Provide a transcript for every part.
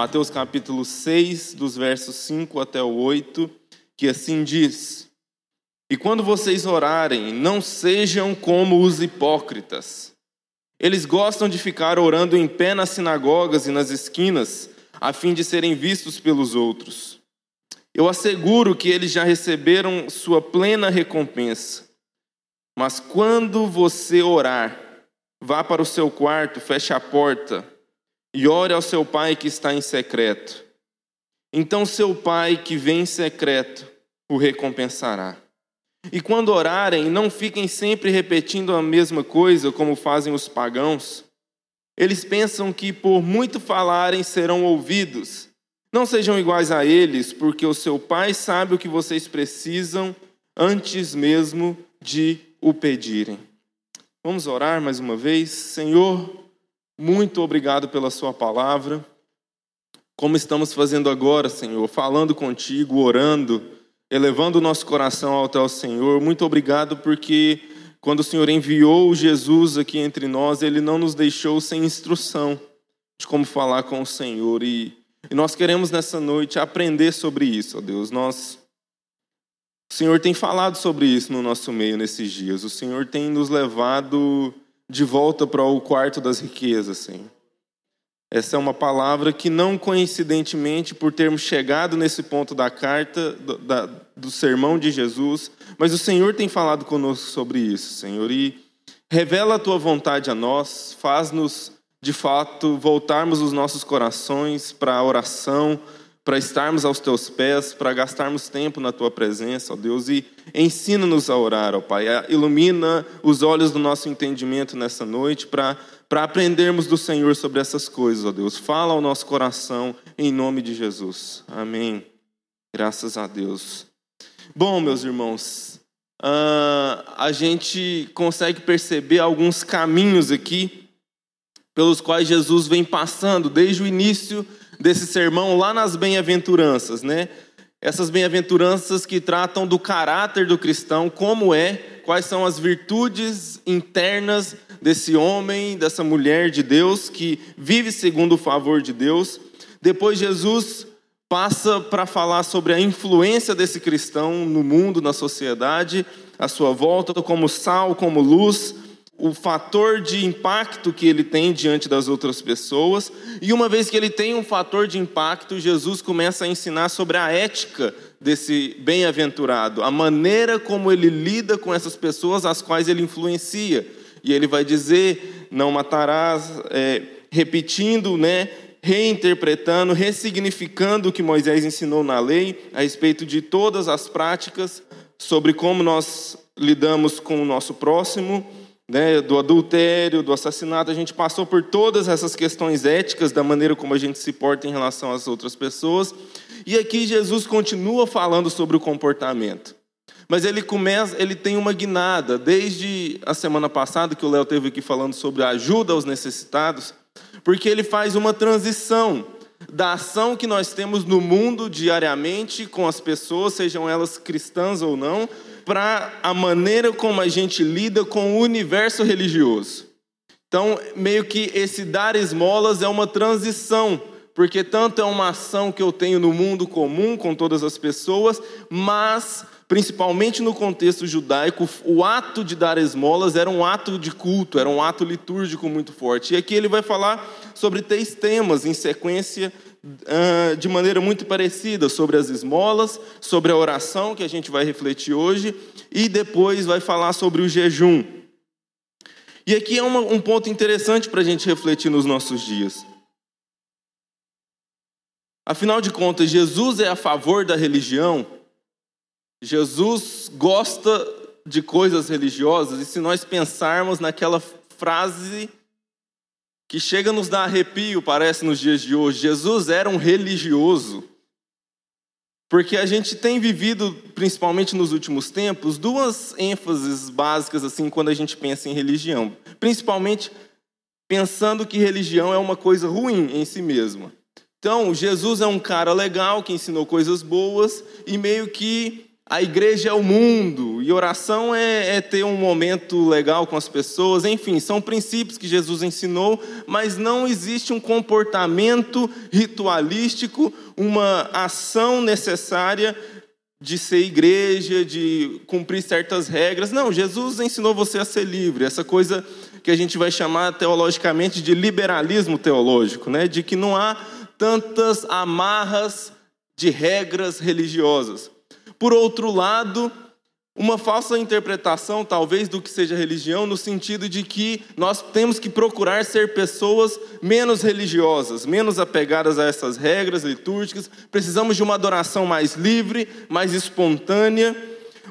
Mateus capítulo 6, dos versos 5 até o 8, que assim diz: E quando vocês orarem, não sejam como os hipócritas. Eles gostam de ficar orando em pé nas sinagogas e nas esquinas, a fim de serem vistos pelos outros. Eu asseguro que eles já receberam sua plena recompensa. Mas quando você orar, vá para o seu quarto, feche a porta e ore ao seu pai que está em secreto. Então seu pai que vem em secreto o recompensará. E quando orarem, não fiquem sempre repetindo a mesma coisa como fazem os pagãos. Eles pensam que por muito falarem serão ouvidos. Não sejam iguais a eles, porque o seu pai sabe o que vocês precisam antes mesmo de o pedirem. Vamos orar mais uma vez. Senhor, muito obrigado pela Sua palavra. Como estamos fazendo agora, Senhor, falando contigo, orando, elevando o nosso coração até o Senhor. Muito obrigado porque quando o Senhor enviou Jesus aqui entre nós, Ele não nos deixou sem instrução de como falar com o Senhor. E, e nós queremos nessa noite aprender sobre isso, ó Deus. Nós, o Senhor tem falado sobre isso no nosso meio nesses dias. O Senhor tem nos levado de volta para o quarto das riquezas, Senhor. Essa é uma palavra que, não coincidentemente, por termos chegado nesse ponto da carta, do, da, do sermão de Jesus, mas o Senhor tem falado conosco sobre isso, Senhor, e revela a tua vontade a nós, faz-nos, de fato, voltarmos os nossos corações para a oração, para estarmos aos teus pés, para gastarmos tempo na tua presença, ó Deus, e ensina-nos a orar, ó Pai. Ilumina os olhos do nosso entendimento nessa noite para para aprendermos do Senhor sobre essas coisas, ó Deus. Fala ao nosso coração em nome de Jesus. Amém. Graças a Deus. Bom, meus irmãos, uh, a gente consegue perceber alguns caminhos aqui pelos quais Jesus vem passando desde o início desse sermão lá nas bem-aventuranças, né? Essas bem-aventuranças que tratam do caráter do cristão, como é, quais são as virtudes internas desse homem, dessa mulher de Deus que vive segundo o favor de Deus. Depois Jesus passa para falar sobre a influência desse cristão no mundo, na sociedade, a sua volta como sal, como luz, o fator de impacto que ele tem diante das outras pessoas. E uma vez que ele tem um fator de impacto, Jesus começa a ensinar sobre a ética desse bem-aventurado, a maneira como ele lida com essas pessoas às quais ele influencia. E ele vai dizer: não matarás, é, repetindo, né, reinterpretando, ressignificando o que Moisés ensinou na lei a respeito de todas as práticas sobre como nós lidamos com o nosso próximo né, do adultério, do assassinato, a gente passou por todas essas questões éticas, da maneira como a gente se porta em relação às outras pessoas. E aqui Jesus continua falando sobre o comportamento. Mas ele começa, ele tem uma guinada, desde a semana passada que o Léo teve aqui falando sobre a ajuda aos necessitados, porque ele faz uma transição da ação que nós temos no mundo diariamente com as pessoas, sejam elas cristãs ou não, para a maneira como a gente lida com o universo religioso. Então, meio que esse dar esmolas é uma transição, porque tanto é uma ação que eu tenho no mundo comum com todas as pessoas, mas principalmente no contexto judaico, o ato de dar esmolas era um ato de culto, era um ato litúrgico muito forte. E aqui ele vai falar sobre três temas em sequência de maneira muito parecida sobre as esmolas, sobre a oração, que a gente vai refletir hoje, e depois vai falar sobre o jejum. E aqui é uma, um ponto interessante para a gente refletir nos nossos dias. Afinal de contas, Jesus é a favor da religião, Jesus gosta de coisas religiosas, e se nós pensarmos naquela frase que chega a nos dar arrepio, parece, nos dias de hoje. Jesus era um religioso. Porque a gente tem vivido, principalmente nos últimos tempos, duas ênfases básicas assim quando a gente pensa em religião. Principalmente pensando que religião é uma coisa ruim em si mesma. Então, Jesus é um cara legal que ensinou coisas boas e meio que a igreja é o mundo, e oração é, é, ter um momento legal com as pessoas, enfim, são princípios que Jesus ensinou, mas não existe um comportamento ritualístico, uma ação necessária de ser igreja, de cumprir certas regras. Não, Jesus ensinou você a ser livre, essa coisa que a gente vai chamar teologicamente de liberalismo teológico, né? de que não há tantas amarras de regras religiosas. Por outro lado, uma falsa interpretação, talvez, do que seja religião, no sentido de que nós temos que procurar ser pessoas menos religiosas, menos apegadas a essas regras litúrgicas, precisamos de uma adoração mais livre, mais espontânea.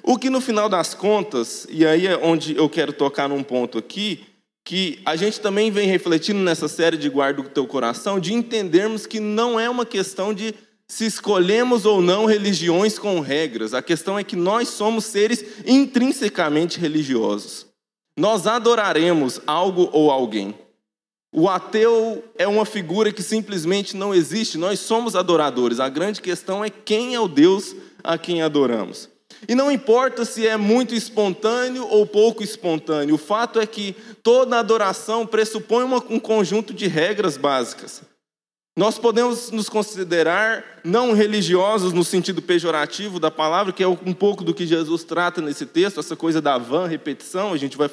O que no final das contas, e aí é onde eu quero tocar num ponto aqui, que a gente também vem refletindo nessa série de Guarda o Teu Coração, de entendermos que não é uma questão de se escolhemos ou não religiões com regras. A questão é que nós somos seres intrinsecamente religiosos. Nós adoraremos algo ou alguém. O ateu é uma figura que simplesmente não existe, nós somos adoradores. A grande questão é quem é o Deus a quem adoramos. E não importa se é muito espontâneo ou pouco espontâneo, o fato é que toda adoração pressupõe um conjunto de regras básicas. Nós podemos nos considerar não religiosos no sentido pejorativo da palavra, que é um pouco do que Jesus trata nesse texto, essa coisa da van repetição, a gente vai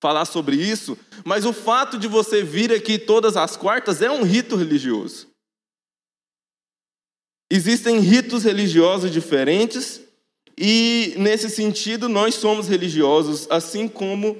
falar sobre isso, mas o fato de você vir aqui todas as quartas é um rito religioso. Existem ritos religiosos diferentes e, nesse sentido, nós somos religiosos, assim como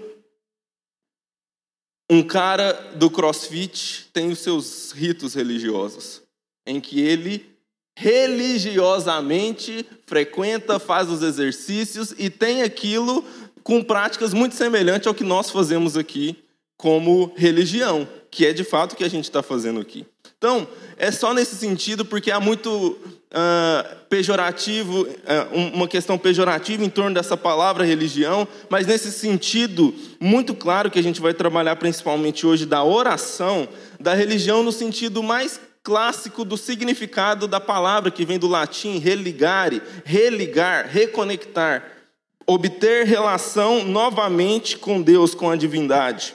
um cara do crossfit tem os seus ritos religiosos, em que ele religiosamente frequenta, faz os exercícios e tem aquilo com práticas muito semelhantes ao que nós fazemos aqui como religião, que é de fato o que a gente está fazendo aqui. Então, é só nesse sentido, porque há muito uh, pejorativo, uh, uma questão pejorativa em torno dessa palavra religião, mas nesse sentido muito claro que a gente vai trabalhar principalmente hoje da oração, da religião no sentido mais clássico do significado da palavra que vem do latim religare, religar, reconectar, obter relação novamente com Deus, com a divindade.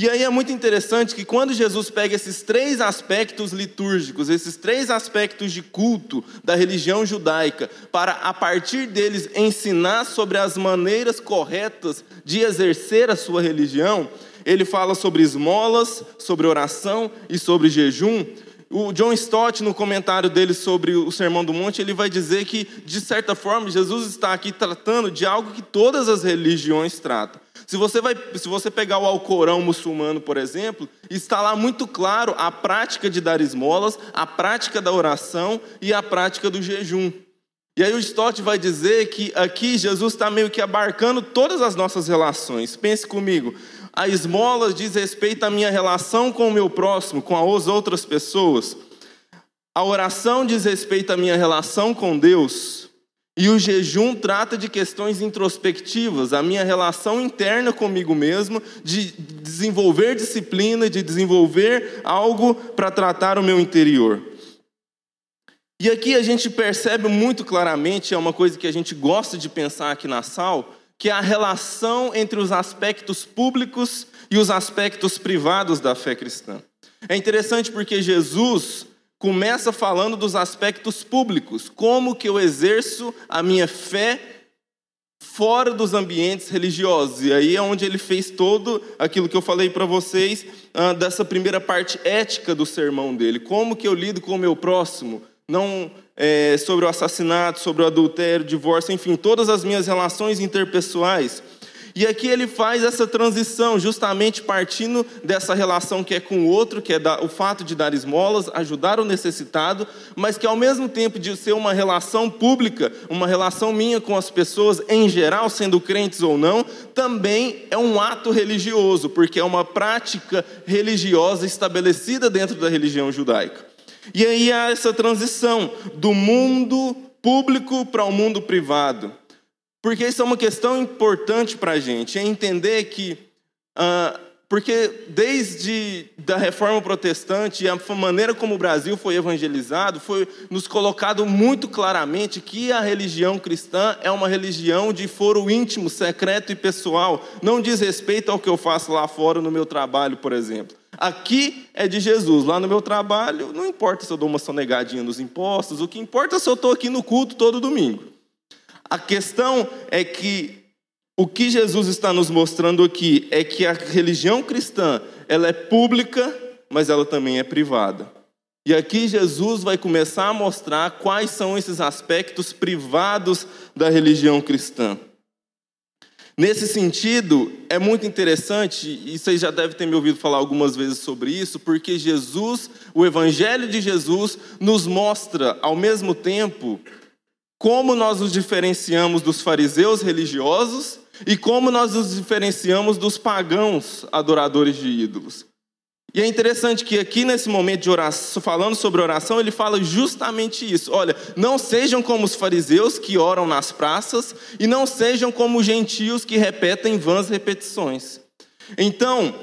E aí é muito interessante que quando Jesus pega esses três aspectos litúrgicos, esses três aspectos de culto da religião judaica, para a partir deles ensinar sobre as maneiras corretas de exercer a sua religião, ele fala sobre esmolas, sobre oração e sobre jejum. O John Stott, no comentário dele sobre o Sermão do Monte, ele vai dizer que, de certa forma, Jesus está aqui tratando de algo que todas as religiões tratam. Se você, vai, se você pegar o Alcorão muçulmano, por exemplo, está lá muito claro a prática de dar esmolas, a prática da oração e a prática do jejum. E aí o Stott vai dizer que aqui Jesus está meio que abarcando todas as nossas relações. Pense comigo. A esmola diz respeito à minha relação com o meu próximo, com as outras pessoas. A oração diz respeito à minha relação com Deus. E o jejum trata de questões introspectivas, a minha relação interna comigo mesmo, de desenvolver disciplina, de desenvolver algo para tratar o meu interior. E aqui a gente percebe muito claramente, é uma coisa que a gente gosta de pensar aqui na Sal, que é a relação entre os aspectos públicos e os aspectos privados da fé cristã. É interessante porque Jesus começa falando dos aspectos públicos, como que eu exerço a minha fé fora dos ambientes religiosos. E aí é onde ele fez todo aquilo que eu falei para vocês uh, dessa primeira parte ética do sermão dele. Como que eu lido com o meu próximo? Não é, sobre o assassinato, sobre o adultério, divórcio, enfim, todas as minhas relações interpessoais. E aqui ele faz essa transição, justamente partindo dessa relação que é com o outro, que é o fato de dar esmolas, ajudar o necessitado, mas que ao mesmo tempo de ser uma relação pública, uma relação minha com as pessoas em geral, sendo crentes ou não, também é um ato religioso, porque é uma prática religiosa estabelecida dentro da religião judaica. E aí há essa transição do mundo público para o mundo privado. Porque isso é uma questão importante para a gente, é entender que uh, porque desde da reforma protestante e a maneira como o Brasil foi evangelizado, foi nos colocado muito claramente que a religião cristã é uma religião de foro íntimo, secreto e pessoal. Não diz respeito ao que eu faço lá fora no meu trabalho, por exemplo. Aqui é de Jesus. Lá no meu trabalho, não importa se eu dou uma sonegadinha nos impostos, o que importa é se eu estou aqui no culto todo domingo. A questão é que o que Jesus está nos mostrando aqui é que a religião cristã, ela é pública, mas ela também é privada. E aqui Jesus vai começar a mostrar quais são esses aspectos privados da religião cristã. Nesse sentido, é muito interessante, e vocês já devem ter me ouvido falar algumas vezes sobre isso, porque Jesus, o Evangelho de Jesus, nos mostra ao mesmo tempo como nós nos diferenciamos dos fariseus religiosos e como nós nos diferenciamos dos pagãos adoradores de ídolos. E é interessante que aqui nesse momento de oração, falando sobre oração, ele fala justamente isso. Olha, não sejam como os fariseus que oram nas praças e não sejam como os gentios que repetem vãs repetições. Então,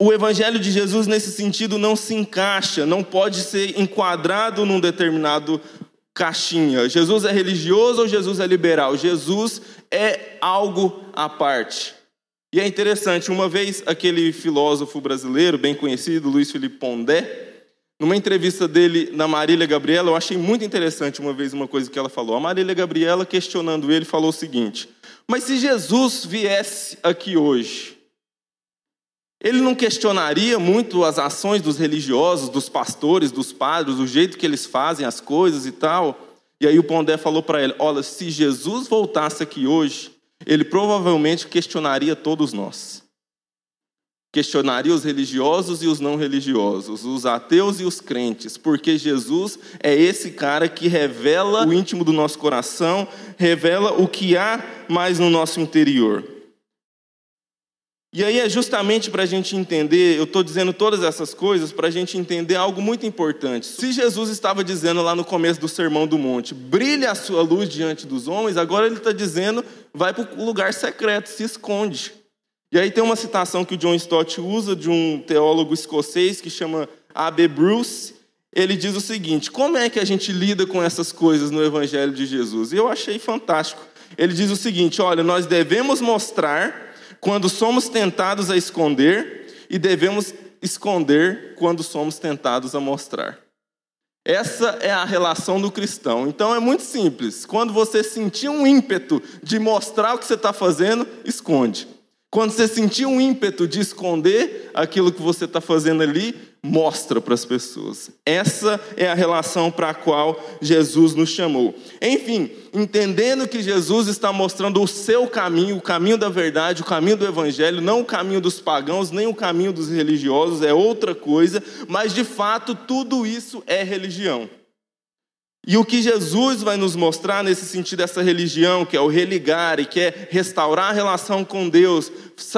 o evangelho de Jesus nesse sentido não se encaixa, não pode ser enquadrado num determinado caixinha. Jesus é religioso ou Jesus é liberal? Jesus é algo à parte. E é interessante, uma vez aquele filósofo brasileiro bem conhecido, Luiz Felipe Pondé, numa entrevista dele na Marília Gabriela, eu achei muito interessante uma vez uma coisa que ela falou. A Marília Gabriela, questionando ele, falou o seguinte: Mas se Jesus viesse aqui hoje, ele não questionaria muito as ações dos religiosos, dos pastores, dos padres, o jeito que eles fazem as coisas e tal. E aí o Pondé falou para ele: Olha, se Jesus voltasse aqui hoje, ele provavelmente questionaria todos nós. Questionaria os religiosos e os não religiosos, os ateus e os crentes, porque Jesus é esse cara que revela o íntimo do nosso coração, revela o que há mais no nosso interior. E aí é justamente para a gente entender, eu estou dizendo todas essas coisas para a gente entender algo muito importante. Se Jesus estava dizendo lá no começo do Sermão do Monte, brilha a sua luz diante dos homens, agora ele está dizendo, vai para o lugar secreto, se esconde. E aí tem uma citação que o John Stott usa de um teólogo escocês que chama A.B. Bruce. Ele diz o seguinte: como é que a gente lida com essas coisas no Evangelho de Jesus? E eu achei fantástico. Ele diz o seguinte: olha, nós devemos mostrar quando somos tentados a esconder e devemos esconder quando somos tentados a mostrar. Essa é a relação do cristão. Então é muito simples. Quando você sentir um ímpeto de mostrar o que você está fazendo, esconde. Quando você sentir um ímpeto de esconder aquilo que você está fazendo ali, mostra para as pessoas. Essa é a relação para a qual Jesus nos chamou. Enfim, entendendo que Jesus está mostrando o seu caminho, o caminho da verdade, o caminho do evangelho, não o caminho dos pagãos, nem o caminho dos religiosos, é outra coisa, mas de fato tudo isso é religião. E o que Jesus vai nos mostrar nesse sentido dessa religião, que é o religar e que é restaurar a relação com Deus,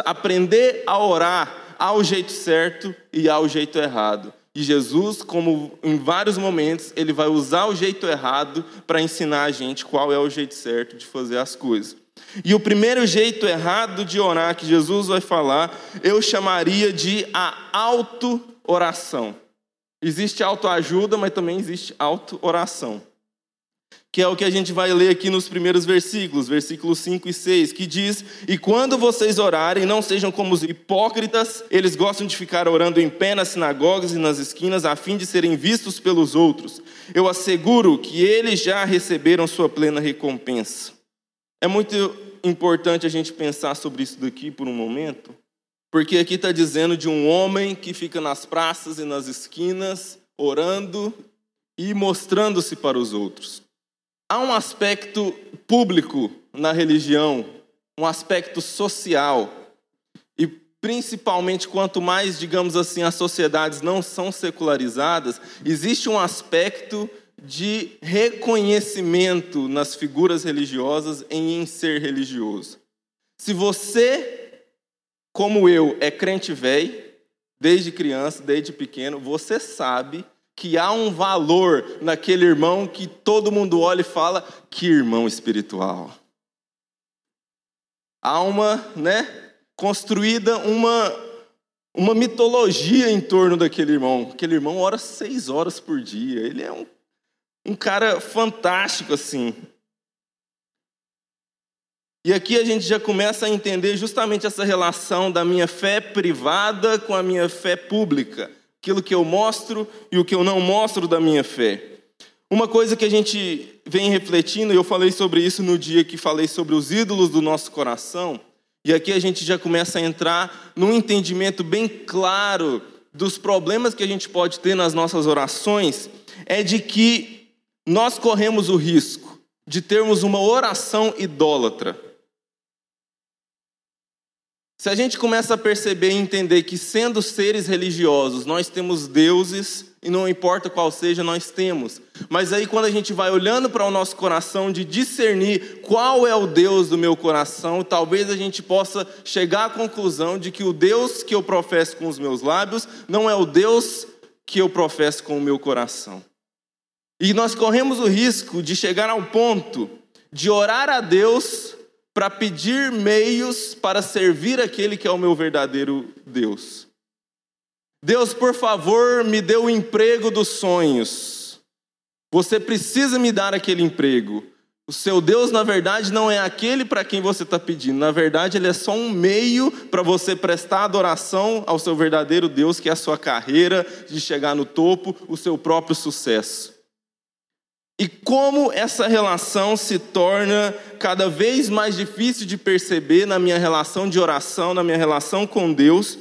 aprender a orar ao jeito certo e ao jeito errado. E Jesus, como em vários momentos, ele vai usar o jeito errado para ensinar a gente qual é o jeito certo de fazer as coisas. E o primeiro jeito errado de orar que Jesus vai falar, eu chamaria de a auto-oração. Existe autoajuda, mas também existe auto-oração. Que é o que a gente vai ler aqui nos primeiros versículos, versículos 5 e 6, que diz: E quando vocês orarem, não sejam como os hipócritas, eles gostam de ficar orando em pé nas sinagogas e nas esquinas, a fim de serem vistos pelos outros. Eu asseguro que eles já receberam sua plena recompensa. É muito importante a gente pensar sobre isso daqui por um momento, porque aqui está dizendo de um homem que fica nas praças e nas esquinas, orando e mostrando-se para os outros. Há um aspecto público na religião, um aspecto social, e principalmente quanto mais, digamos assim, as sociedades não são secularizadas, existe um aspecto de reconhecimento nas figuras religiosas em ser religioso. Se você como eu, é crente velho, desde criança, desde pequeno, você sabe que há um valor naquele irmão que todo mundo olha e fala: que irmão espiritual. Há uma, né, construída uma uma mitologia em torno daquele irmão. Aquele irmão ora seis horas por dia. Ele é um, um cara fantástico, assim. E aqui a gente já começa a entender justamente essa relação da minha fé privada com a minha fé pública. Aquilo que eu mostro e o que eu não mostro da minha fé. Uma coisa que a gente vem refletindo, e eu falei sobre isso no dia que falei sobre os ídolos do nosso coração, e aqui a gente já começa a entrar num entendimento bem claro dos problemas que a gente pode ter nas nossas orações, é de que nós corremos o risco de termos uma oração idólatra. Se a gente começa a perceber e entender que, sendo seres religiosos, nós temos deuses, e não importa qual seja, nós temos. Mas aí, quando a gente vai olhando para o nosso coração, de discernir qual é o Deus do meu coração, talvez a gente possa chegar à conclusão de que o Deus que eu professo com os meus lábios não é o Deus que eu professo com o meu coração. E nós corremos o risco de chegar ao ponto de orar a Deus para pedir meios para servir aquele que é o meu verdadeiro Deus. Deus, por favor, me dê o emprego dos sonhos. Você precisa me dar aquele emprego. O seu Deus, na verdade, não é aquele para quem você está pedindo. Na verdade, ele é só um meio para você prestar adoração ao seu verdadeiro Deus, que é a sua carreira de chegar no topo, o seu próprio sucesso. E como essa relação se torna cada vez mais difícil de perceber na minha relação de oração, na minha relação com Deus,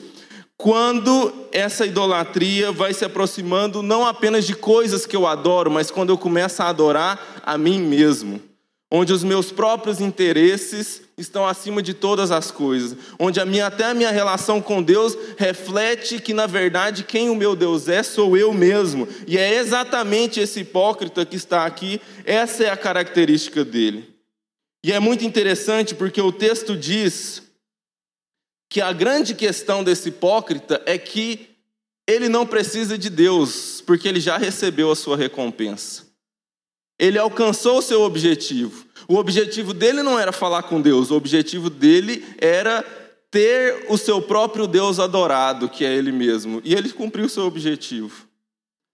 quando essa idolatria vai se aproximando não apenas de coisas que eu adoro, mas quando eu começo a adorar a mim mesmo onde os meus próprios interesses estão acima de todas as coisas, onde a minha, até a minha relação com Deus reflete que, na verdade, quem o meu Deus é, sou eu mesmo. E é exatamente esse hipócrita que está aqui, essa é a característica dele. E é muito interessante porque o texto diz que a grande questão desse hipócrita é que ele não precisa de Deus, porque ele já recebeu a sua recompensa. Ele alcançou o seu objetivo. O objetivo dele não era falar com Deus, o objetivo dele era ter o seu próprio Deus adorado, que é ele mesmo. E ele cumpriu o seu objetivo.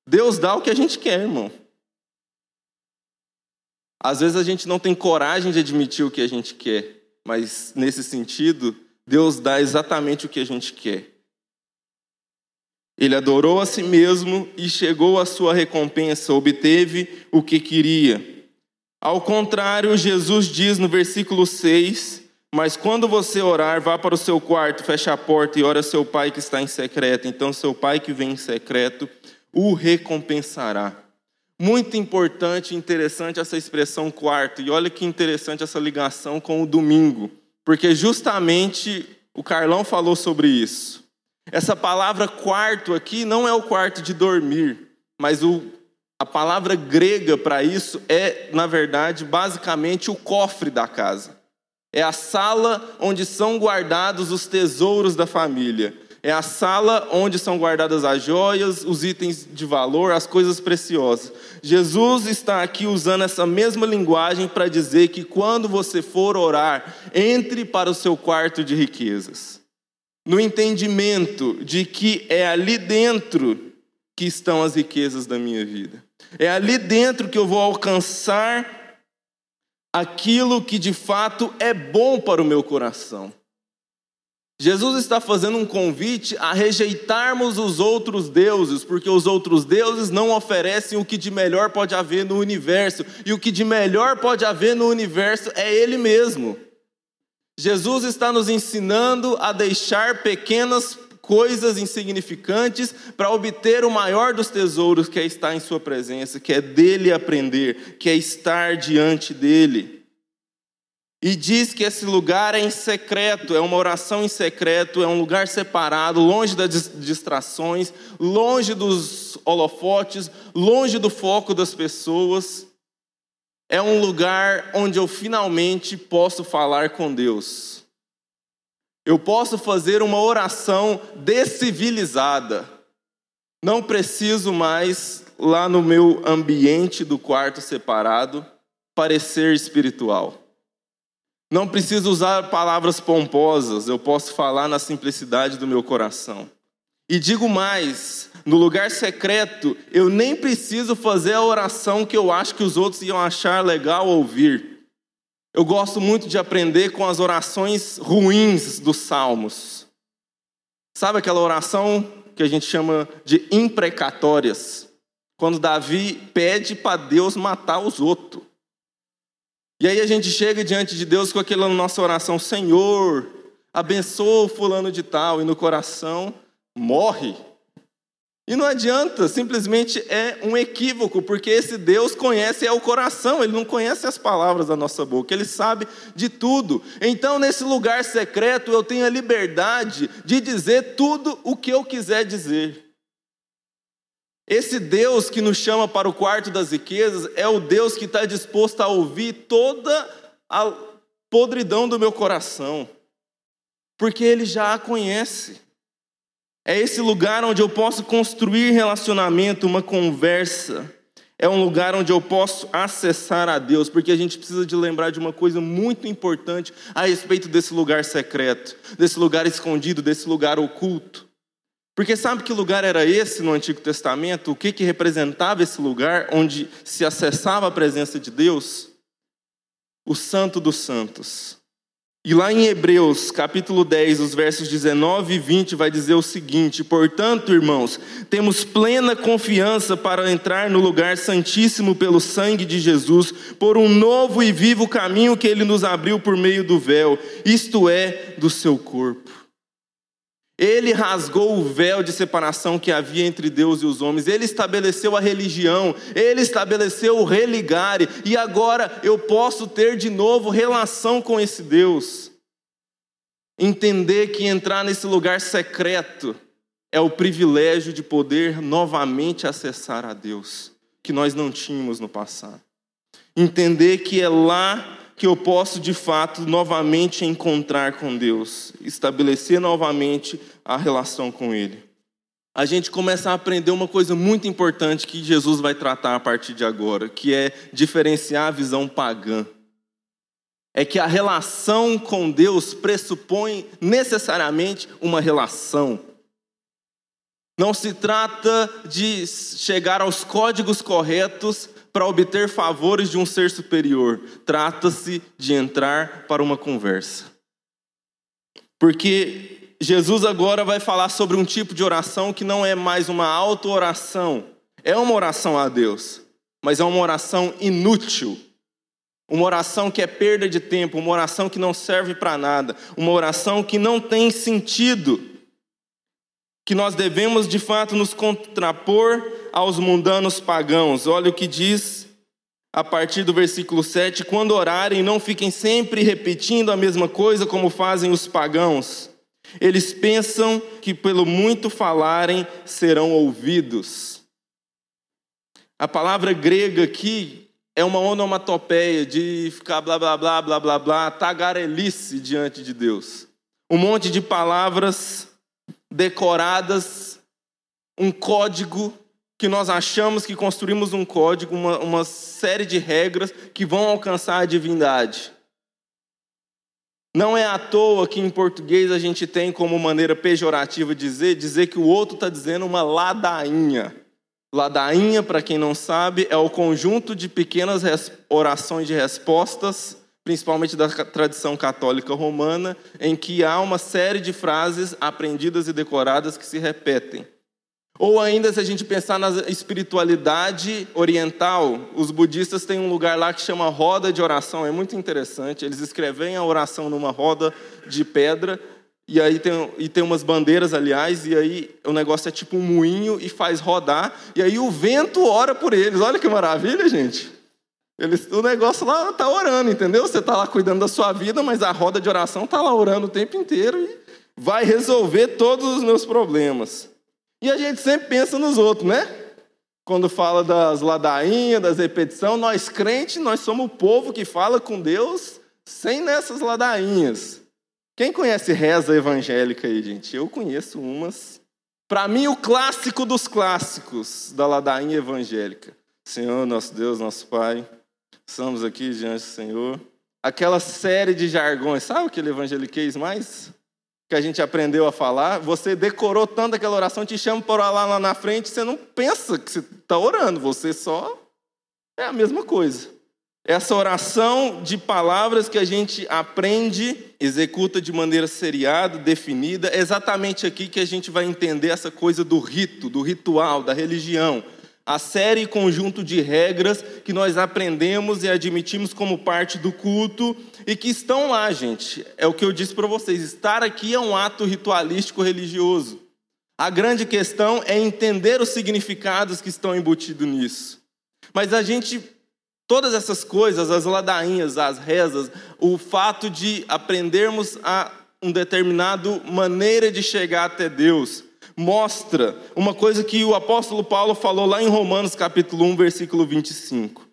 Deus dá o que a gente quer, irmão. Às vezes a gente não tem coragem de admitir o que a gente quer, mas nesse sentido, Deus dá exatamente o que a gente quer. Ele adorou a si mesmo e chegou à sua recompensa, obteve o que queria. Ao contrário, Jesus diz no versículo 6: Mas quando você orar, vá para o seu quarto, feche a porta e ore a seu pai que está em secreto. Então, seu pai que vem em secreto o recompensará. Muito importante e interessante essa expressão quarto. E olha que interessante essa ligação com o domingo, porque justamente o Carlão falou sobre isso. Essa palavra quarto aqui não é o quarto de dormir, mas o, a palavra grega para isso é, na verdade, basicamente o cofre da casa. É a sala onde são guardados os tesouros da família. É a sala onde são guardadas as joias, os itens de valor, as coisas preciosas. Jesus está aqui usando essa mesma linguagem para dizer que quando você for orar, entre para o seu quarto de riquezas no entendimento de que é ali dentro que estão as riquezas da minha vida. É ali dentro que eu vou alcançar aquilo que de fato é bom para o meu coração. Jesus está fazendo um convite a rejeitarmos os outros deuses, porque os outros deuses não oferecem o que de melhor pode haver no universo, e o que de melhor pode haver no universo é Ele mesmo. Jesus está nos ensinando a deixar pequenas coisas insignificantes para obter o maior dos tesouros que é estar em Sua presença, que é dele aprender, que é estar diante dele. E diz que esse lugar é em secreto, é uma oração em secreto, é um lugar separado, longe das distrações, longe dos holofotes, longe do foco das pessoas é um lugar onde eu finalmente posso falar com Deus. Eu posso fazer uma oração descivilizada. Não preciso mais, lá no meu ambiente do quarto separado, parecer espiritual. Não preciso usar palavras pomposas, eu posso falar na simplicidade do meu coração. E digo mais: no lugar secreto, eu nem preciso fazer a oração que eu acho que os outros iam achar legal ouvir. Eu gosto muito de aprender com as orações ruins dos salmos. Sabe aquela oração que a gente chama de imprecatórias? Quando Davi pede para Deus matar os outros. E aí a gente chega diante de Deus com aquela nossa oração: Senhor, abençoa o fulano de tal, e no coração morre. E não adianta, simplesmente é um equívoco, porque esse Deus conhece é o coração, ele não conhece as palavras da nossa boca, ele sabe de tudo. Então, nesse lugar secreto, eu tenho a liberdade de dizer tudo o que eu quiser dizer. Esse Deus que nos chama para o quarto das riquezas é o Deus que está disposto a ouvir toda a podridão do meu coração, porque ele já a conhece. É esse lugar onde eu posso construir relacionamento, uma conversa. É um lugar onde eu posso acessar a Deus, porque a gente precisa de lembrar de uma coisa muito importante a respeito desse lugar secreto, desse lugar escondido, desse lugar oculto. Porque sabe que lugar era esse no Antigo Testamento? O que, que representava esse lugar onde se acessava a presença de Deus? O Santo dos Santos. E lá em Hebreus, capítulo 10, os versos 19 e 20, vai dizer o seguinte: Portanto, irmãos, temos plena confiança para entrar no lugar santíssimo pelo sangue de Jesus, por um novo e vivo caminho que ele nos abriu por meio do véu, isto é, do seu corpo. Ele rasgou o véu de separação que havia entre Deus e os homens, ele estabeleceu a religião, ele estabeleceu o religare, e agora eu posso ter de novo relação com esse Deus. Entender que entrar nesse lugar secreto é o privilégio de poder novamente acessar a Deus, que nós não tínhamos no passado. Entender que é lá que eu posso de fato novamente encontrar com Deus, estabelecer novamente a relação com Ele. A gente começa a aprender uma coisa muito importante que Jesus vai tratar a partir de agora, que é diferenciar a visão pagã. É que a relação com Deus pressupõe necessariamente uma relação. Não se trata de chegar aos códigos corretos para obter favores de um ser superior. Trata-se de entrar para uma conversa. Porque Jesus agora vai falar sobre um tipo de oração que não é mais uma auto-oração. É uma oração a Deus, mas é uma oração inútil. Uma oração que é perda de tempo, uma oração que não serve para nada, uma oração que não tem sentido. Que nós devemos de fato nos contrapor aos mundanos pagãos. Olha o que diz a partir do versículo 7: quando orarem, não fiquem sempre repetindo a mesma coisa como fazem os pagãos. Eles pensam que pelo muito falarem serão ouvidos. A palavra grega aqui é uma onomatopeia de ficar blá blá blá blá blá blá, tagarelice diante de Deus. Um monte de palavras decoradas, um código que nós achamos que construímos um código, uma, uma série de regras que vão alcançar a divindade. Não é à toa que em português a gente tem como maneira pejorativa dizer, dizer que o outro está dizendo uma ladainha. Ladainha, para quem não sabe, é o conjunto de pequenas orações de respostas, principalmente da tradição católica romana, em que há uma série de frases aprendidas e decoradas que se repetem. Ou ainda, se a gente pensar na espiritualidade oriental, os budistas têm um lugar lá que chama roda de oração, é muito interessante. Eles escrevem a oração numa roda de pedra, e aí tem, e tem umas bandeiras, aliás, e aí o negócio é tipo um moinho e faz rodar, e aí o vento ora por eles. Olha que maravilha, gente. O negócio lá está orando, entendeu? Você está lá cuidando da sua vida, mas a roda de oração está lá orando o tempo inteiro e vai resolver todos os meus problemas. E a gente sempre pensa nos outros, né? Quando fala das ladainhas, das repetições, nós crentes, nós somos o povo que fala com Deus sem nessas ladainhas. Quem conhece reza evangélica aí, gente? Eu conheço umas. Para mim, o clássico dos clássicos da ladainha evangélica. Senhor, nosso Deus, nosso Pai, estamos aqui diante do Senhor. Aquela série de jargões, sabe aquele evangeliquez mais que a gente aprendeu a falar, você decorou tanto aquela oração, te chama para orar lá na frente, você não pensa que você está orando, você só é a mesma coisa. Essa oração de palavras que a gente aprende, executa de maneira seriada, definida, é exatamente aqui que a gente vai entender essa coisa do rito, do ritual, da religião. A série e conjunto de regras que nós aprendemos e admitimos como parte do culto e que estão lá, gente. É o que eu disse para vocês: estar aqui é um ato ritualístico religioso. A grande questão é entender os significados que estão embutidos nisso. Mas a gente Todas essas coisas, as ladainhas, as rezas, o fato de aprendermos a uma determinada maneira de chegar até Deus, mostra uma coisa que o apóstolo Paulo falou lá em Romanos capítulo 1, versículo 25.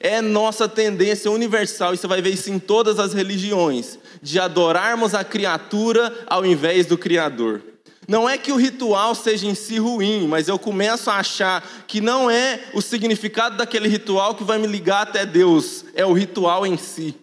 É nossa tendência universal, e você vai ver isso em todas as religiões, de adorarmos a criatura ao invés do Criador. Não é que o ritual seja em si ruim, mas eu começo a achar que não é o significado daquele ritual que vai me ligar até Deus, é o ritual em si.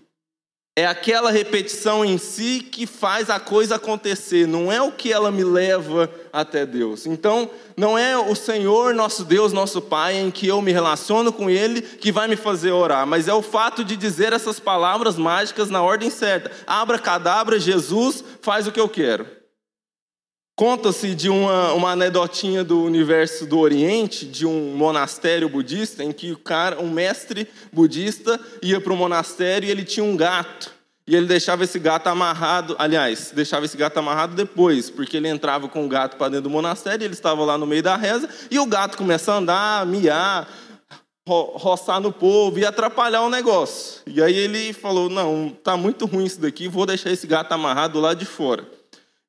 É aquela repetição em si que faz a coisa acontecer, não é o que ela me leva até Deus. Então, não é o Senhor, nosso Deus, nosso Pai, em que eu me relaciono com Ele, que vai me fazer orar, mas é o fato de dizer essas palavras mágicas na ordem certa. Abra cadabra, Jesus faz o que eu quero. Conta-se de uma, uma anedotinha do universo do Oriente, de um monastério budista, em que o cara, um mestre budista ia para o monastério e ele tinha um gato. E ele deixava esse gato amarrado, aliás, deixava esse gato amarrado depois, porque ele entrava com o gato para dentro do monastério, ele estava lá no meio da reza, e o gato começa a andar, miar, ro roçar no povo e atrapalhar o negócio. E aí ele falou: Não, tá muito ruim isso daqui, vou deixar esse gato amarrado lá de fora.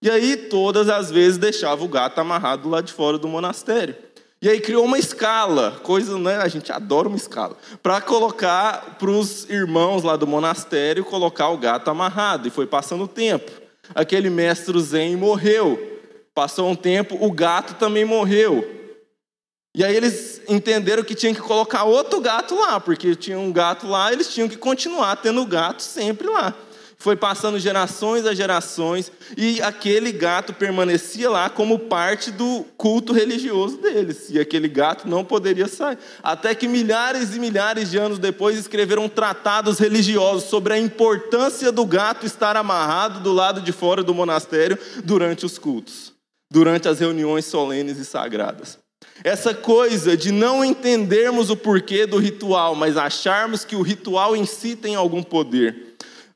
E aí, todas as vezes, deixava o gato amarrado lá de fora do monastério. E aí criou uma escala, coisa, né? A gente adora uma escala, para colocar para os irmãos lá do monastério colocar o gato amarrado. E foi passando o tempo. Aquele mestre Zen morreu. Passou um tempo, o gato também morreu. E aí eles entenderam que tinham que colocar outro gato lá, porque tinha um gato lá, eles tinham que continuar tendo o gato sempre lá. Foi passando gerações a gerações e aquele gato permanecia lá como parte do culto religioso deles. E aquele gato não poderia sair. Até que milhares e milhares de anos depois escreveram tratados religiosos sobre a importância do gato estar amarrado do lado de fora do monastério durante os cultos, durante as reuniões solenes e sagradas. Essa coisa de não entendermos o porquê do ritual, mas acharmos que o ritual em si tem algum poder.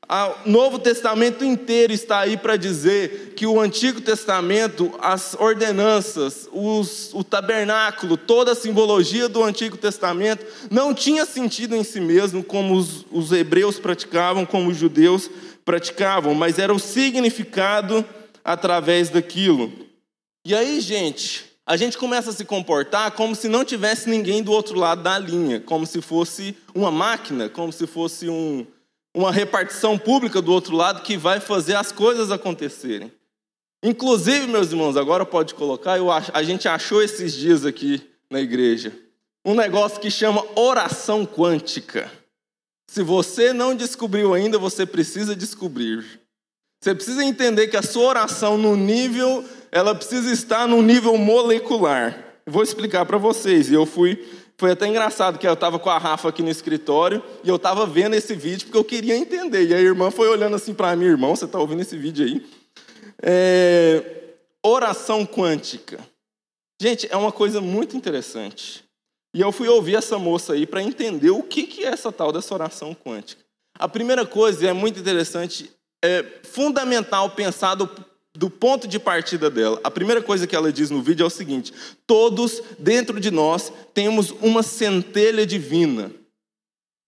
O Novo Testamento inteiro está aí para dizer que o Antigo Testamento, as ordenanças, os, o tabernáculo, toda a simbologia do Antigo Testamento não tinha sentido em si mesmo, como os, os hebreus praticavam, como os judeus praticavam, mas era o significado através daquilo. E aí, gente, a gente começa a se comportar como se não tivesse ninguém do outro lado da linha, como se fosse uma máquina, como se fosse um uma repartição pública do outro lado que vai fazer as coisas acontecerem. Inclusive, meus irmãos, agora pode colocar, eu, a gente achou esses dias aqui na igreja um negócio que chama oração quântica. Se você não descobriu ainda, você precisa descobrir. Você precisa entender que a sua oração no nível, ela precisa estar no nível molecular. Vou explicar para vocês. Eu fui foi até engraçado que eu estava com a Rafa aqui no escritório e eu estava vendo esse vídeo porque eu queria entender. E a irmã foi olhando assim para mim, irmão, você está ouvindo esse vídeo aí? É... Oração quântica. Gente, é uma coisa muito interessante. E eu fui ouvir essa moça aí para entender o que, que é essa tal dessa oração quântica. A primeira coisa, é muito interessante, é fundamental pensar do do ponto de partida dela. A primeira coisa que ela diz no vídeo é o seguinte: todos dentro de nós temos uma centelha divina.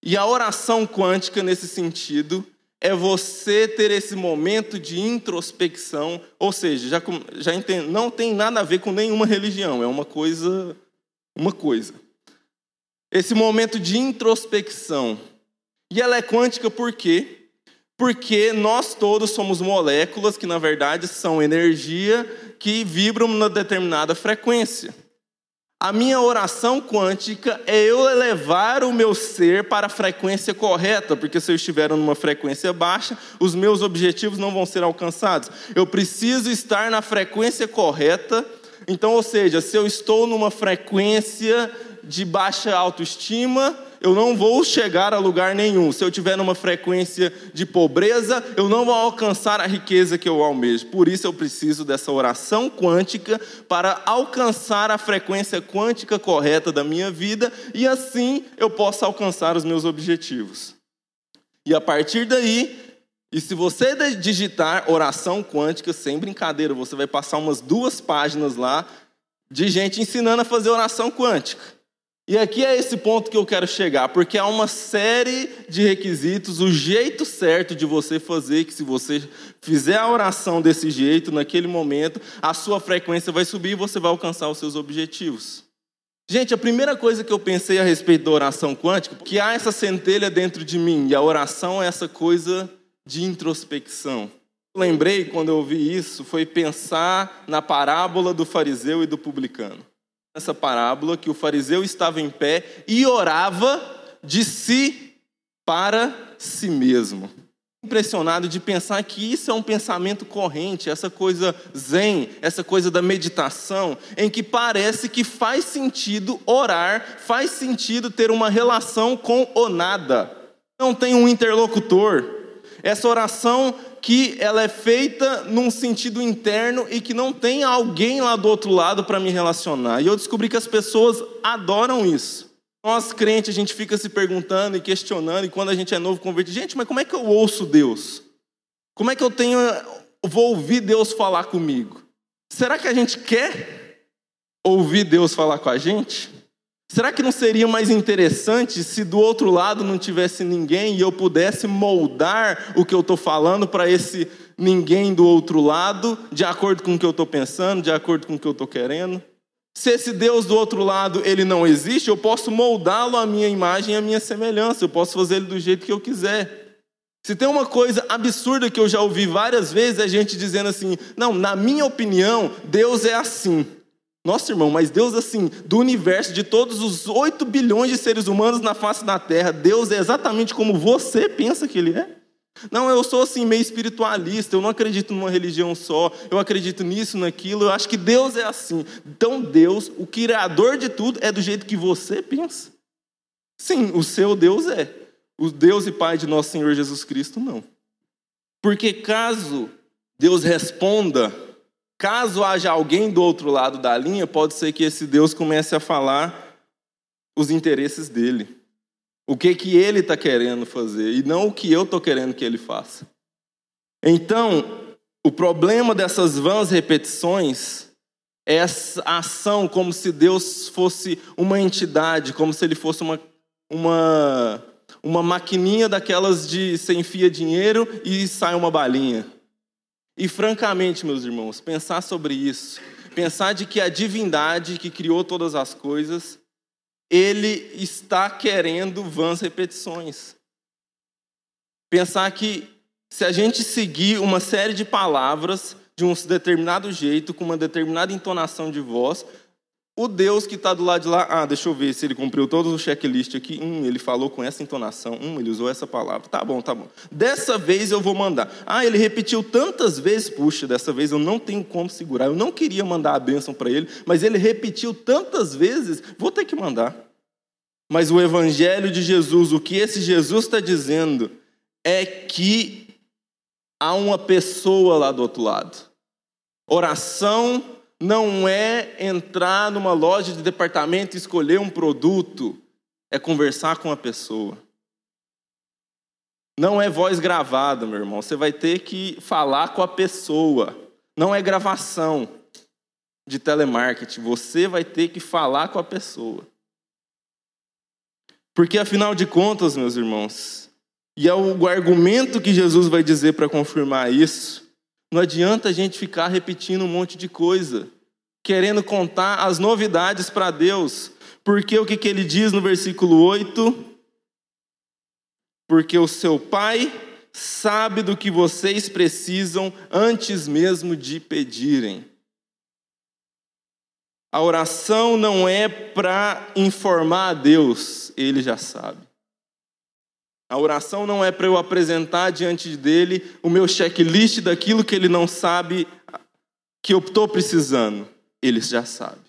E a oração quântica, nesse sentido, é você ter esse momento de introspecção, ou seja, já, já entendo, não tem nada a ver com nenhuma religião, é uma coisa, uma coisa. Esse momento de introspecção. E ela é quântica por quê? Porque nós todos somos moléculas que, na verdade, são energia que vibram numa determinada frequência. A minha oração quântica é eu elevar o meu ser para a frequência correta, porque se eu estiver numa frequência baixa, os meus objetivos não vão ser alcançados. Eu preciso estar na frequência correta. Então, ou seja, se eu estou numa frequência de baixa autoestima, eu não vou chegar a lugar nenhum. Se eu tiver numa frequência de pobreza, eu não vou alcançar a riqueza que eu almejo. Por isso eu preciso dessa oração quântica para alcançar a frequência quântica correta da minha vida e assim eu possa alcançar os meus objetivos. E a partir daí, e se você digitar oração quântica, sem brincadeira, você vai passar umas duas páginas lá de gente ensinando a fazer oração quântica. E aqui é esse ponto que eu quero chegar, porque há uma série de requisitos, o jeito certo de você fazer, que se você fizer a oração desse jeito, naquele momento, a sua frequência vai subir e você vai alcançar os seus objetivos. Gente, a primeira coisa que eu pensei a respeito da oração quântica, que há essa centelha dentro de mim, e a oração é essa coisa de introspecção. Lembrei quando eu ouvi isso, foi pensar na parábola do fariseu e do publicano nessa parábola que o fariseu estava em pé e orava de si para si mesmo. Impressionado de pensar que isso é um pensamento corrente, essa coisa zen, essa coisa da meditação, em que parece que faz sentido orar, faz sentido ter uma relação com o nada. Não tem um interlocutor. Essa oração que ela é feita num sentido interno e que não tem alguém lá do outro lado para me relacionar. E eu descobri que as pessoas adoram isso. Nós crentes, a gente fica se perguntando e questionando, e quando a gente é novo convertido, gente, mas como é que eu ouço Deus? Como é que eu tenho, vou ouvir Deus falar comigo? Será que a gente quer ouvir Deus falar com a gente? Será que não seria mais interessante se do outro lado não tivesse ninguém e eu pudesse moldar o que eu estou falando para esse ninguém do outro lado, de acordo com o que eu estou pensando, de acordo com o que eu estou querendo? Se esse Deus do outro lado ele não existe, eu posso moldá-lo à minha imagem e à minha semelhança, eu posso fazer ele do jeito que eu quiser. Se tem uma coisa absurda que eu já ouvi várias vezes, é gente dizendo assim: não, na minha opinião, Deus é assim. Nossa, irmão, mas Deus, assim, do universo, de todos os 8 bilhões de seres humanos na face da terra, Deus é exatamente como você pensa que Ele é? Não, eu sou assim meio espiritualista, eu não acredito numa religião só, eu acredito nisso, naquilo, eu acho que Deus é assim. Então Deus, o criador de tudo, é do jeito que você pensa. Sim, o seu Deus é. O Deus e Pai de nosso Senhor Jesus Cristo, não. Porque caso Deus responda Caso haja alguém do outro lado da linha, pode ser que esse Deus comece a falar os interesses dele. O que, que ele está querendo fazer e não o que eu estou querendo que ele faça. Então, o problema dessas vãs repetições é essa ação como se Deus fosse uma entidade, como se ele fosse uma, uma, uma maquininha daquelas de você enfia dinheiro e sai uma balinha. E francamente, meus irmãos, pensar sobre isso, pensar de que a divindade que criou todas as coisas, ele está querendo vãs repetições. Pensar que se a gente seguir uma série de palavras de um determinado jeito, com uma determinada entonação de voz, o Deus que está do lado de lá, ah, deixa eu ver se ele cumpriu todos os checklists aqui. Hum, ele falou com essa entonação. Hum, ele usou essa palavra. Tá bom, tá bom. Dessa vez eu vou mandar. Ah, ele repetiu tantas vezes. Puxa, dessa vez eu não tenho como segurar. Eu não queria mandar a bênção para ele, mas ele repetiu tantas vezes. Vou ter que mandar. Mas o Evangelho de Jesus, o que esse Jesus está dizendo, é que há uma pessoa lá do outro lado. Oração não é entrar numa loja de departamento e escolher um produto, é conversar com a pessoa. Não é voz gravada, meu irmão. Você vai ter que falar com a pessoa. Não é gravação de telemarketing. Você vai ter que falar com a pessoa. Porque afinal de contas, meus irmãos, e é o argumento que Jesus vai dizer para confirmar isso, não adianta a gente ficar repetindo um monte de coisa, querendo contar as novidades para Deus, porque o que, que ele diz no versículo 8? Porque o seu pai sabe do que vocês precisam antes mesmo de pedirem. A oração não é para informar a Deus, ele já sabe. A oração não é para eu apresentar diante dele o meu checklist daquilo que ele não sabe que eu estou precisando. Ele já sabe.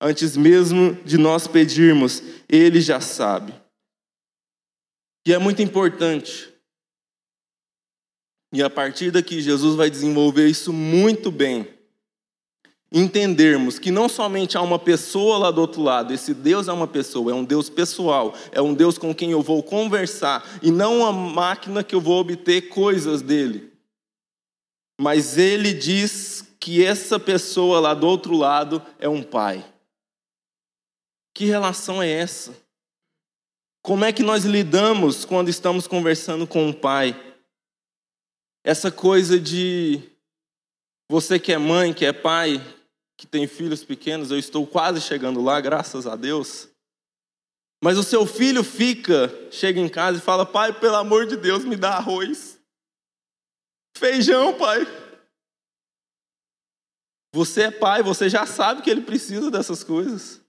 Antes mesmo de nós pedirmos, ele já sabe. E é muito importante. E a partir daqui, Jesus vai desenvolver isso muito bem. Entendermos que não somente há uma pessoa lá do outro lado, esse Deus é uma pessoa, é um Deus pessoal, é um Deus com quem eu vou conversar, e não uma máquina que eu vou obter coisas dele. Mas ele diz que essa pessoa lá do outro lado é um pai. Que relação é essa? Como é que nós lidamos quando estamos conversando com um pai? Essa coisa de você que é mãe, que é pai, que tem filhos pequenos, eu estou quase chegando lá, graças a Deus. Mas o seu filho fica, chega em casa e fala: Pai, pelo amor de Deus, me dá arroz. Feijão, pai. Você é pai, você já sabe que ele precisa dessas coisas.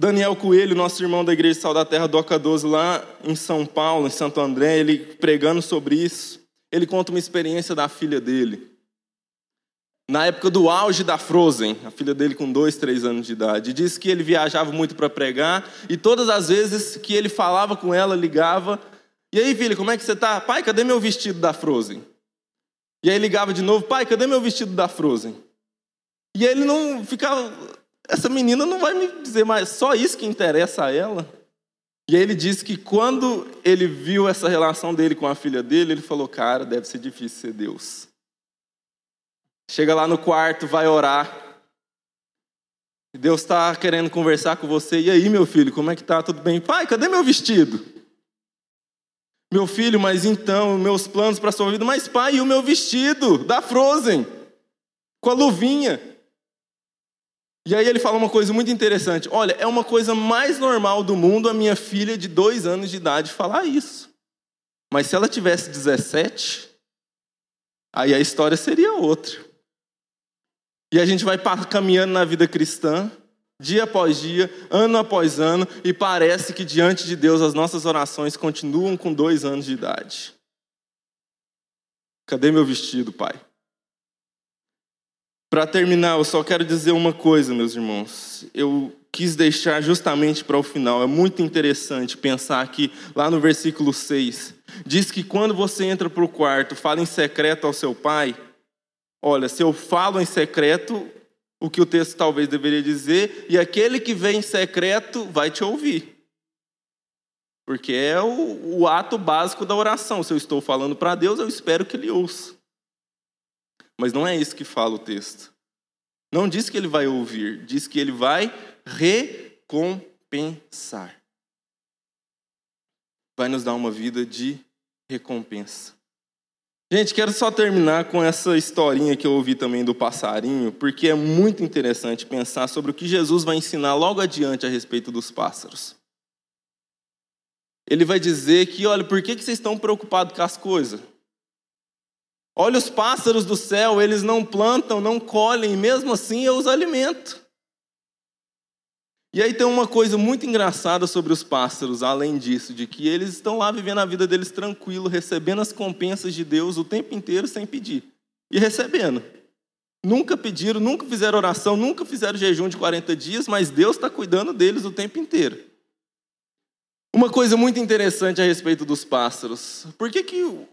Daniel Coelho, nosso irmão da Igreja Sal da Terra do Oca 12, lá em São Paulo, em Santo André, ele pregando sobre isso, ele conta uma experiência da filha dele. Na época do auge da Frozen, a filha dele com dois, três anos de idade, diz que ele viajava muito para pregar e todas as vezes que ele falava com ela, ligava. E aí, filha, como é que você tá? Pai, cadê meu vestido da Frozen? E aí ligava de novo, pai, cadê meu vestido da Frozen? E ele não ficava, essa menina não vai me dizer mais, só isso que interessa a ela. E aí ele disse que quando ele viu essa relação dele com a filha dele, ele falou, cara, deve ser difícil ser Deus. Chega lá no quarto, vai orar. Deus está querendo conversar com você. E aí, meu filho, como é que tá? Tudo bem? Pai, cadê meu vestido? Meu filho, mas então, meus planos para a sua vida. Mas, pai, e o meu vestido da Frozen? Com a luvinha. E aí ele fala uma coisa muito interessante. Olha, é uma coisa mais normal do mundo a minha filha de dois anos de idade falar isso. Mas se ela tivesse 17, aí a história seria outra. E a gente vai caminhando na vida cristã, dia após dia, ano após ano, e parece que diante de Deus as nossas orações continuam com dois anos de idade. Cadê meu vestido, pai? Para terminar, eu só quero dizer uma coisa, meus irmãos. Eu quis deixar justamente para o final. É muito interessante pensar aqui, lá no versículo 6, diz que quando você entra para o quarto, fala em secreto ao seu pai. Olha, se eu falo em secreto, o que o texto talvez deveria dizer, e aquele que vem em secreto vai te ouvir. Porque é o, o ato básico da oração. Se eu estou falando para Deus, eu espero que Ele ouça. Mas não é isso que fala o texto. Não diz que ele vai ouvir, diz que ele vai recompensar. Vai nos dar uma vida de recompensa. Gente, quero só terminar com essa historinha que eu ouvi também do passarinho, porque é muito interessante pensar sobre o que Jesus vai ensinar logo adiante a respeito dos pássaros. Ele vai dizer que, olha, por que vocês estão preocupados com as coisas? Olha os pássaros do céu, eles não plantam, não colhem, mesmo assim eu os alimento. E aí tem uma coisa muito engraçada sobre os pássaros, além disso, de que eles estão lá vivendo a vida deles tranquilo, recebendo as compensas de Deus o tempo inteiro sem pedir. E recebendo. Nunca pediram, nunca fizeram oração, nunca fizeram jejum de 40 dias, mas Deus está cuidando deles o tempo inteiro. Uma coisa muito interessante a respeito dos pássaros. Por que, que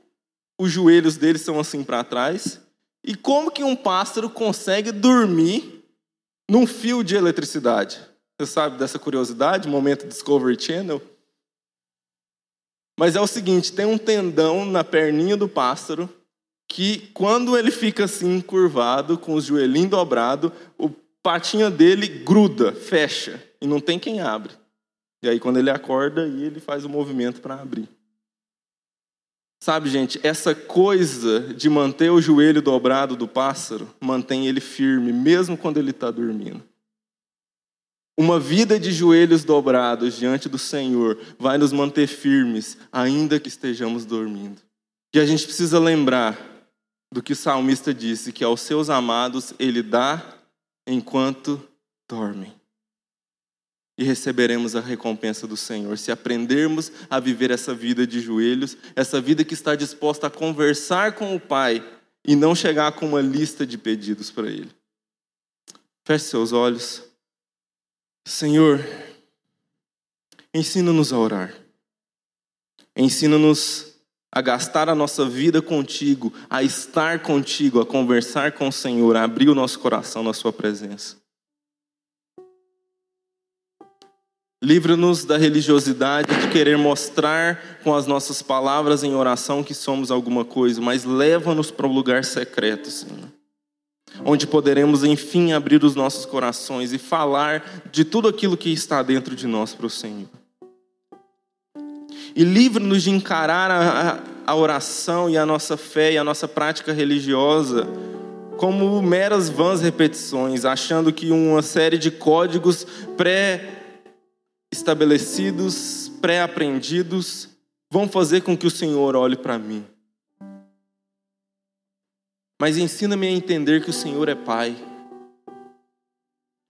os joelhos deles são assim para trás? E como que um pássaro consegue dormir num fio de eletricidade? Você sabe dessa curiosidade, momento Discovery Channel? Mas é o seguinte, tem um tendão na perninha do pássaro que quando ele fica assim curvado, com os joelhinhos dobrados, o patinha dele gruda, fecha e não tem quem abre. E aí quando ele acorda, ele faz o movimento para abrir. Sabe, gente, essa coisa de manter o joelho dobrado do pássaro mantém ele firme, mesmo quando ele está dormindo. Uma vida de joelhos dobrados diante do Senhor vai nos manter firmes, ainda que estejamos dormindo. E a gente precisa lembrar do que o salmista disse: que aos seus amados ele dá enquanto dormem. E receberemos a recompensa do Senhor se aprendermos a viver essa vida de joelhos, essa vida que está disposta a conversar com o Pai e não chegar com uma lista de pedidos para Ele. Feche seus olhos. Senhor, ensina-nos a orar. Ensina-nos a gastar a nossa vida contigo, a estar contigo, a conversar com o Senhor, a abrir o nosso coração na Sua presença. Livra-nos da religiosidade de querer mostrar com as nossas palavras em oração que somos alguma coisa, mas leva-nos para o um lugar secreto, Senhor. Onde poderemos, enfim, abrir os nossos corações e falar de tudo aquilo que está dentro de nós para o Senhor e livra-nos de encarar a, a oração e a nossa fé e a nossa prática religiosa como meras vãs repetições, achando que uma série de códigos pré-estabelecidos, pré-aprendidos, vão fazer com que o Senhor olhe para mim. Mas ensina-me a entender que o Senhor é Pai,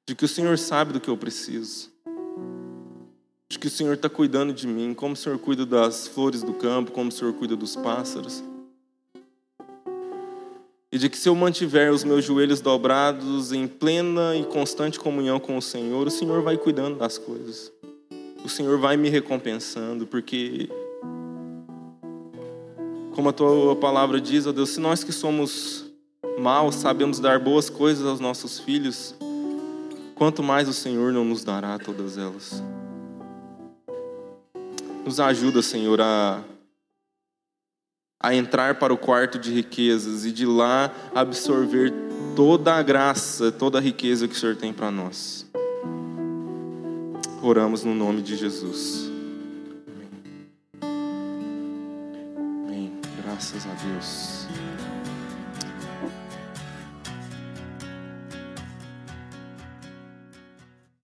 de que o Senhor sabe do que eu preciso de que o Senhor está cuidando de mim, como o Senhor cuida das flores do campo, como o Senhor cuida dos pássaros. E de que se eu mantiver os meus joelhos dobrados em plena e constante comunhão com o Senhor, o Senhor vai cuidando das coisas. O Senhor vai me recompensando, porque, como a tua palavra diz, ó Deus, se nós que somos maus sabemos dar boas coisas aos nossos filhos, quanto mais o Senhor não nos dará todas elas. Nos ajuda, Senhor, a, a entrar para o quarto de riquezas e de lá absorver toda a graça, toda a riqueza que o Senhor tem para nós. Oramos no nome de Jesus. Amém. Amém. Graças a Deus.